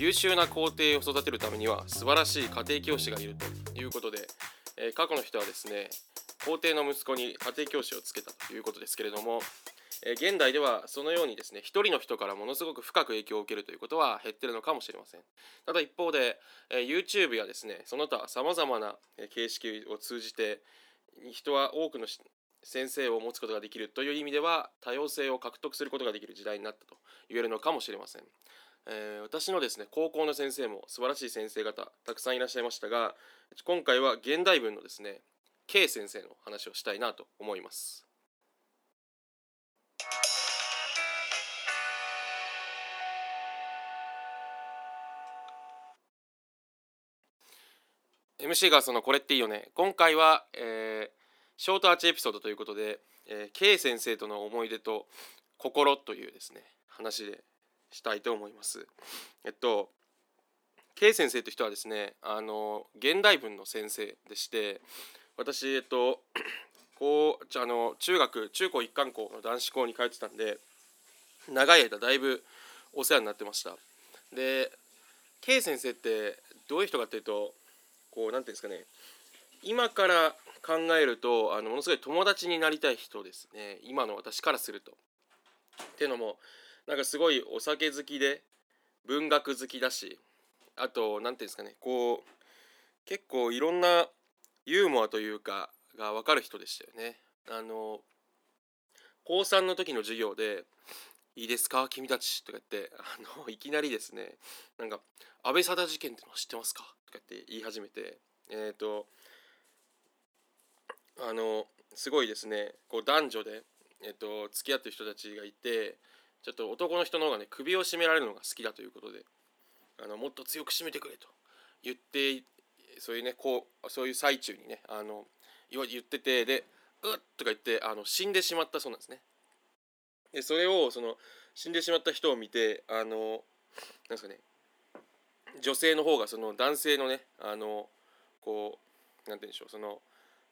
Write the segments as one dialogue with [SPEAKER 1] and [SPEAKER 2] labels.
[SPEAKER 1] 優秀な皇帝を育てるためには素晴らしい家庭教師がいるということで、え過去の人はですね皇帝の息子に家庭教師をつけたということですけれども、え現代ではそのようにですね一人の人からものすごく深く影響を受けるということは減ってるのかもしれません。ただ一方で、え YouTube やですねその他さまざまな形式を通じて人は多くの先生を持つことができるという意味では多様性を獲得することができる時代になったと言えるのかもしれません、えー私のですね高校の先生も素晴らしい先生方たくさんいらっしゃいましたが今回は現代文のですね K 先生の話をしたいなと思います。MC がそのこれっていいよね。今回は、えーショートアーチエピソードということで、えー K 先生との思い出と心というですね話でしたいと思います。えっと K 先生という人はですねあの現代文の先生でして私えっと こうあの中学中高一貫校の男子校に通ってたんで長い間だいぶお世話になってました。で K 先生ってどういう人かっていうとこうなんていうんですかね今から考えるとあのものすごい友達になりたい人ですね今の私からすると。っていうのもなんかすごいお酒好きで文学好きだしあと何ていうんですかねこう結構いろんなユーモアというかが分かる人でしたよね。あの高3の時の授業で「いいですか？君たち」とか言ってあのいきなりですねなんか「安倍貞事件っての知ってますか?」とかって言い始めてえっ、とあのすごいですねこう男女で、えっと付き合ってる人たちがいてちょっと男の人の方がね首を絞められるのが好きだということであのもっと強く締めてくれと言ってそういうねこうそういう最中にねあの言わ言っててで「うっ!」とか言ってあの死んでしまったそうなんですね。でそれをその死んでしまった人を見てあのなんですかね女性の方がその男性のねあのこうなんて言うんでしょうその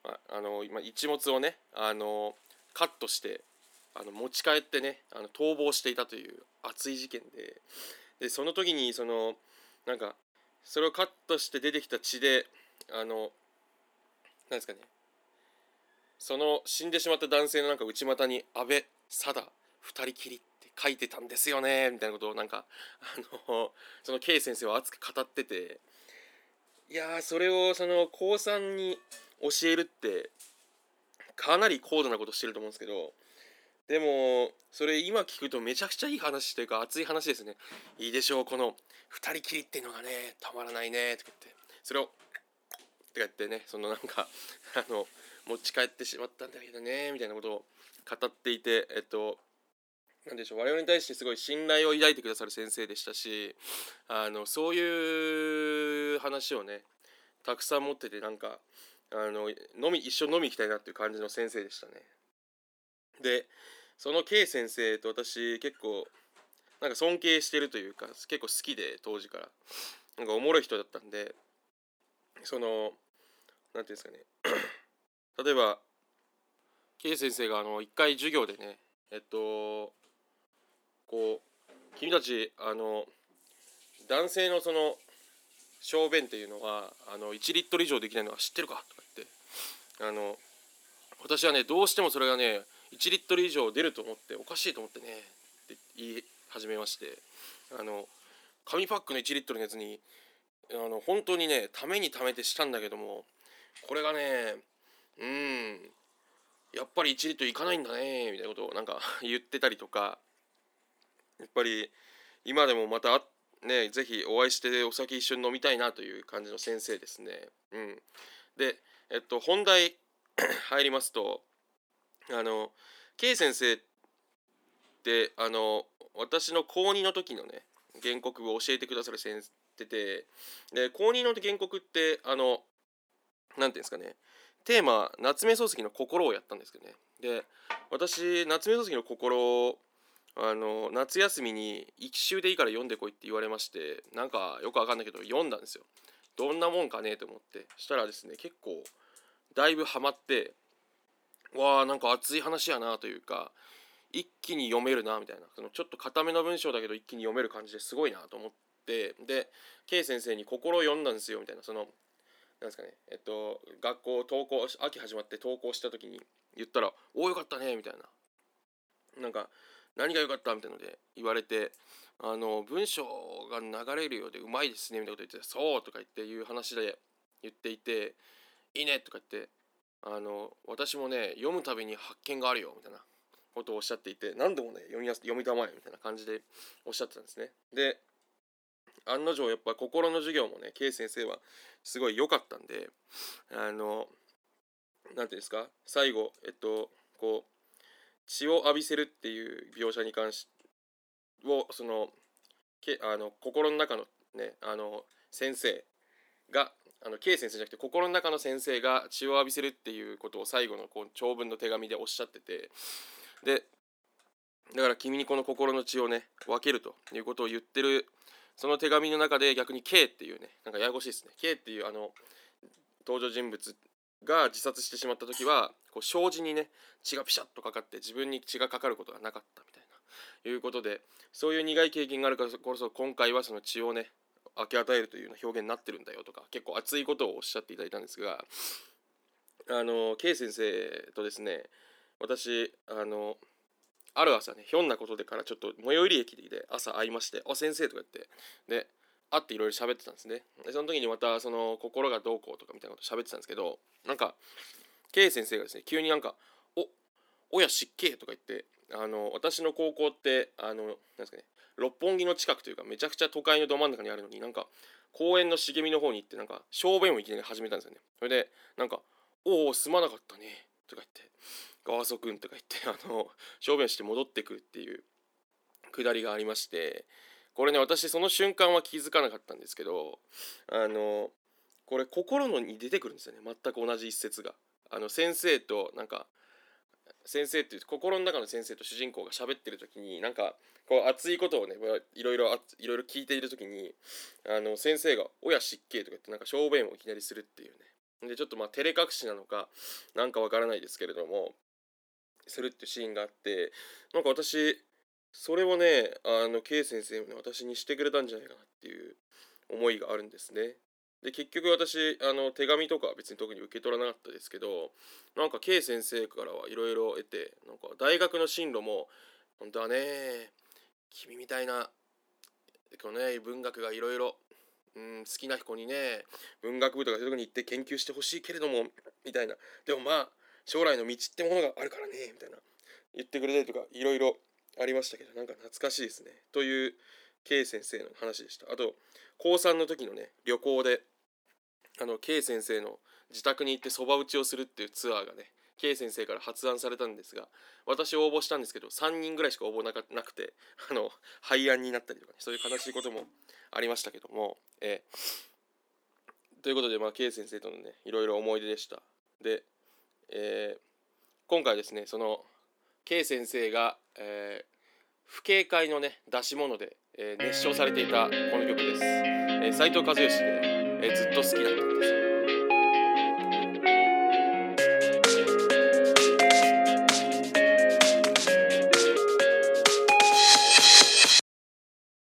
[SPEAKER 1] ああの今一物をねあのカットしてあの持ち帰ってねあの逃亡していたという熱い事件ででその時にそのなんかそれをカットして出てきた血であのなんですかねその死んでしまった男性のなんか内股に「安倍貞二人きり」って書いてたんですよねみたいなことをなんかあのその K 先生は熱く語ってていやそれをその高3に教えるってかなり高度なことしてると思うんですけどでもそれ今聞くとめちゃくちゃいい話というか熱い話ですね。いいでしょうこの二人きりっていうのがねたまらないねとか言って。それをとか言ってねそのなんかあの持ち帰ってしまったんだけどねみたいなことを語っていてえっとなんでしょう我々に対してすごい信頼を抱いてくださる先生でしたしあのそういう話をねたくさん持っててなんかあの飲み一緒に飲み行きたいなっていう感じの先生でしたね。でその K 先生と私結構なんか尊敬してるというか結構好きで当時からなんかおもろい人だったんでそのなんていうんですかね 例えば K 先生があの一回授業でねえっとこう君たちあの男性のその小便っていうのはあの1リットル以上できないのは知ってるかとか言ってあの私はねどうしてもそれがね1リットル以上出ると思っておかしいと思ってねって言い始めましてあの紙パックの1リットルのやつにあの本当にねためにためてしたんだけどもこれがねうんやっぱり1リットルいかないんだねみたいなことをなんか 言ってたりとかやっぱり今でもまたねぜひお会いしてお酒一緒に飲みたいなという感じの先生ですね。うん、でえっと本題 入りますとあの K 先生ってあの私の高2の時のね原告を教えてくださる先生でで高2の原告ってあのなんていうんですかねテーマ夏目漱石の心をやったんですけどねで私夏目漱石の心あの夏休みに一周でいいから読んでこいって言われましてなんかよくわかんないけど読んだんですよ。どんなもんかねと思って。したらですね結構だいぶハマってわあなんか熱い話やなというか一気に読めるなみたいな。そのちょっと固めの文章だけど一気に読める感じですごいなと思って。で K 先生に心を読んだんですよみたいな。そのなんですかねえっと学校登校秋始まって登校した時に言ったら「おおよかったね」みたいな。なんか何が良かった？みたいなので言われてあの文章が流れるようでうまいですねみたいなこと言って「そう」とか言っていう話で言っていて「いいね」とか言ってあの私もね読むたびに発見があるよみたいなことをおっしゃっていて何度もね読みやす読みたまえみたいな感じでおっしゃってたんですね。で案の定やっぱ心の授業もね K 先生はすごい良かったんであの何て言うんですか最後えっとこう血を浴びせるっていう描写に関しをそのけあの心の中のねあの先生があの K 先生じゃなくて心の中の先生が血を浴びせるっていうことを最後のこう長文の手紙でおっしゃっててでだから君にこの心の血をね分けるということを言ってるその手紙の中で逆に K っていうねなんかややこしいですね。K っていうあの登場人物が自殺してしまった時はこう障子にね血がピシャッとかかって自分に血がかかることがなかったみたいないうことでそういう苦い経験があるからこそ今回はその血をね分け与えるというような表現になってるんだよとか結構熱いことをおっしゃっていただいたんですがあの K 先生とですね私あのある朝ねひょんなことでからちょっと最寄り駅で朝会いまして「あ先生」とか言ってで会っていろいろ喋ってたんですね。でその時にまたその心がどうこうとかみたいなこと喋ってたんですけどなんか K 先生がですね急になんか「お親失敬」とか言ってあの私の高校ってあのなんですかね六本木の近くというかめちゃくちゃ都会のど真ん中にあるのになんか公園の茂みの方に行ってなんか小便をいきなり始めたんですよね。それでなんか「おおすまなかったね」とか言って「川祖くん」とか言ってあの小便して戻ってくるっていうくだりがありましてこれね私その瞬間は気づかなかったんですけどあのこれ心のに出てくるんですよね全く同じ一節が。あの先生となんか先生っていう心の中の先生と主人公が喋ってる時になんかこう熱いことをねいろいろいろいろ聞いている時にあの先生が「親失敬」とか言ってなんか小便をいきなりするっていうねでちょっとまあ照れ隠しなのかなんかわからないですけれどもするっていうシーンがあってなんか私それをねあの K 先生もね私にしてくれたんじゃないかなっていう思いがあるんですね。で結局私あの手紙とか別に特に受け取らなかったですけどなんか K 先生からはいろいろ得てなんか大学の進路も本当はね君みたいなこのね文学がいろいろ好きな子にね文学部とかそういうとこに行って研究してほしいけれどもみたいなでもまあ将来の道ってものがあるからねみたいな言ってくれたりとかいろいろありましたけどなんか懐かしいですね。という K 先生の話でした。あと高3の時のね旅行であの K 先生の自宅に行ってそば打ちをするっていうツアーがね K 先生から発案されたんですが私応募したんですけど3人ぐらいしか応募なかなくてあの廃案になったりとか、ね、そういう悲しいこともありましたけども、えー、ということで、まあ、K 先生とのねいろいろ思い出でした。で、えー、今回ですねその K 先生が、えー、不警戒のね出し物で、えー、熱唱されていたこの曲です、えー、斉藤和義で、えー、ずっと好きだったんです。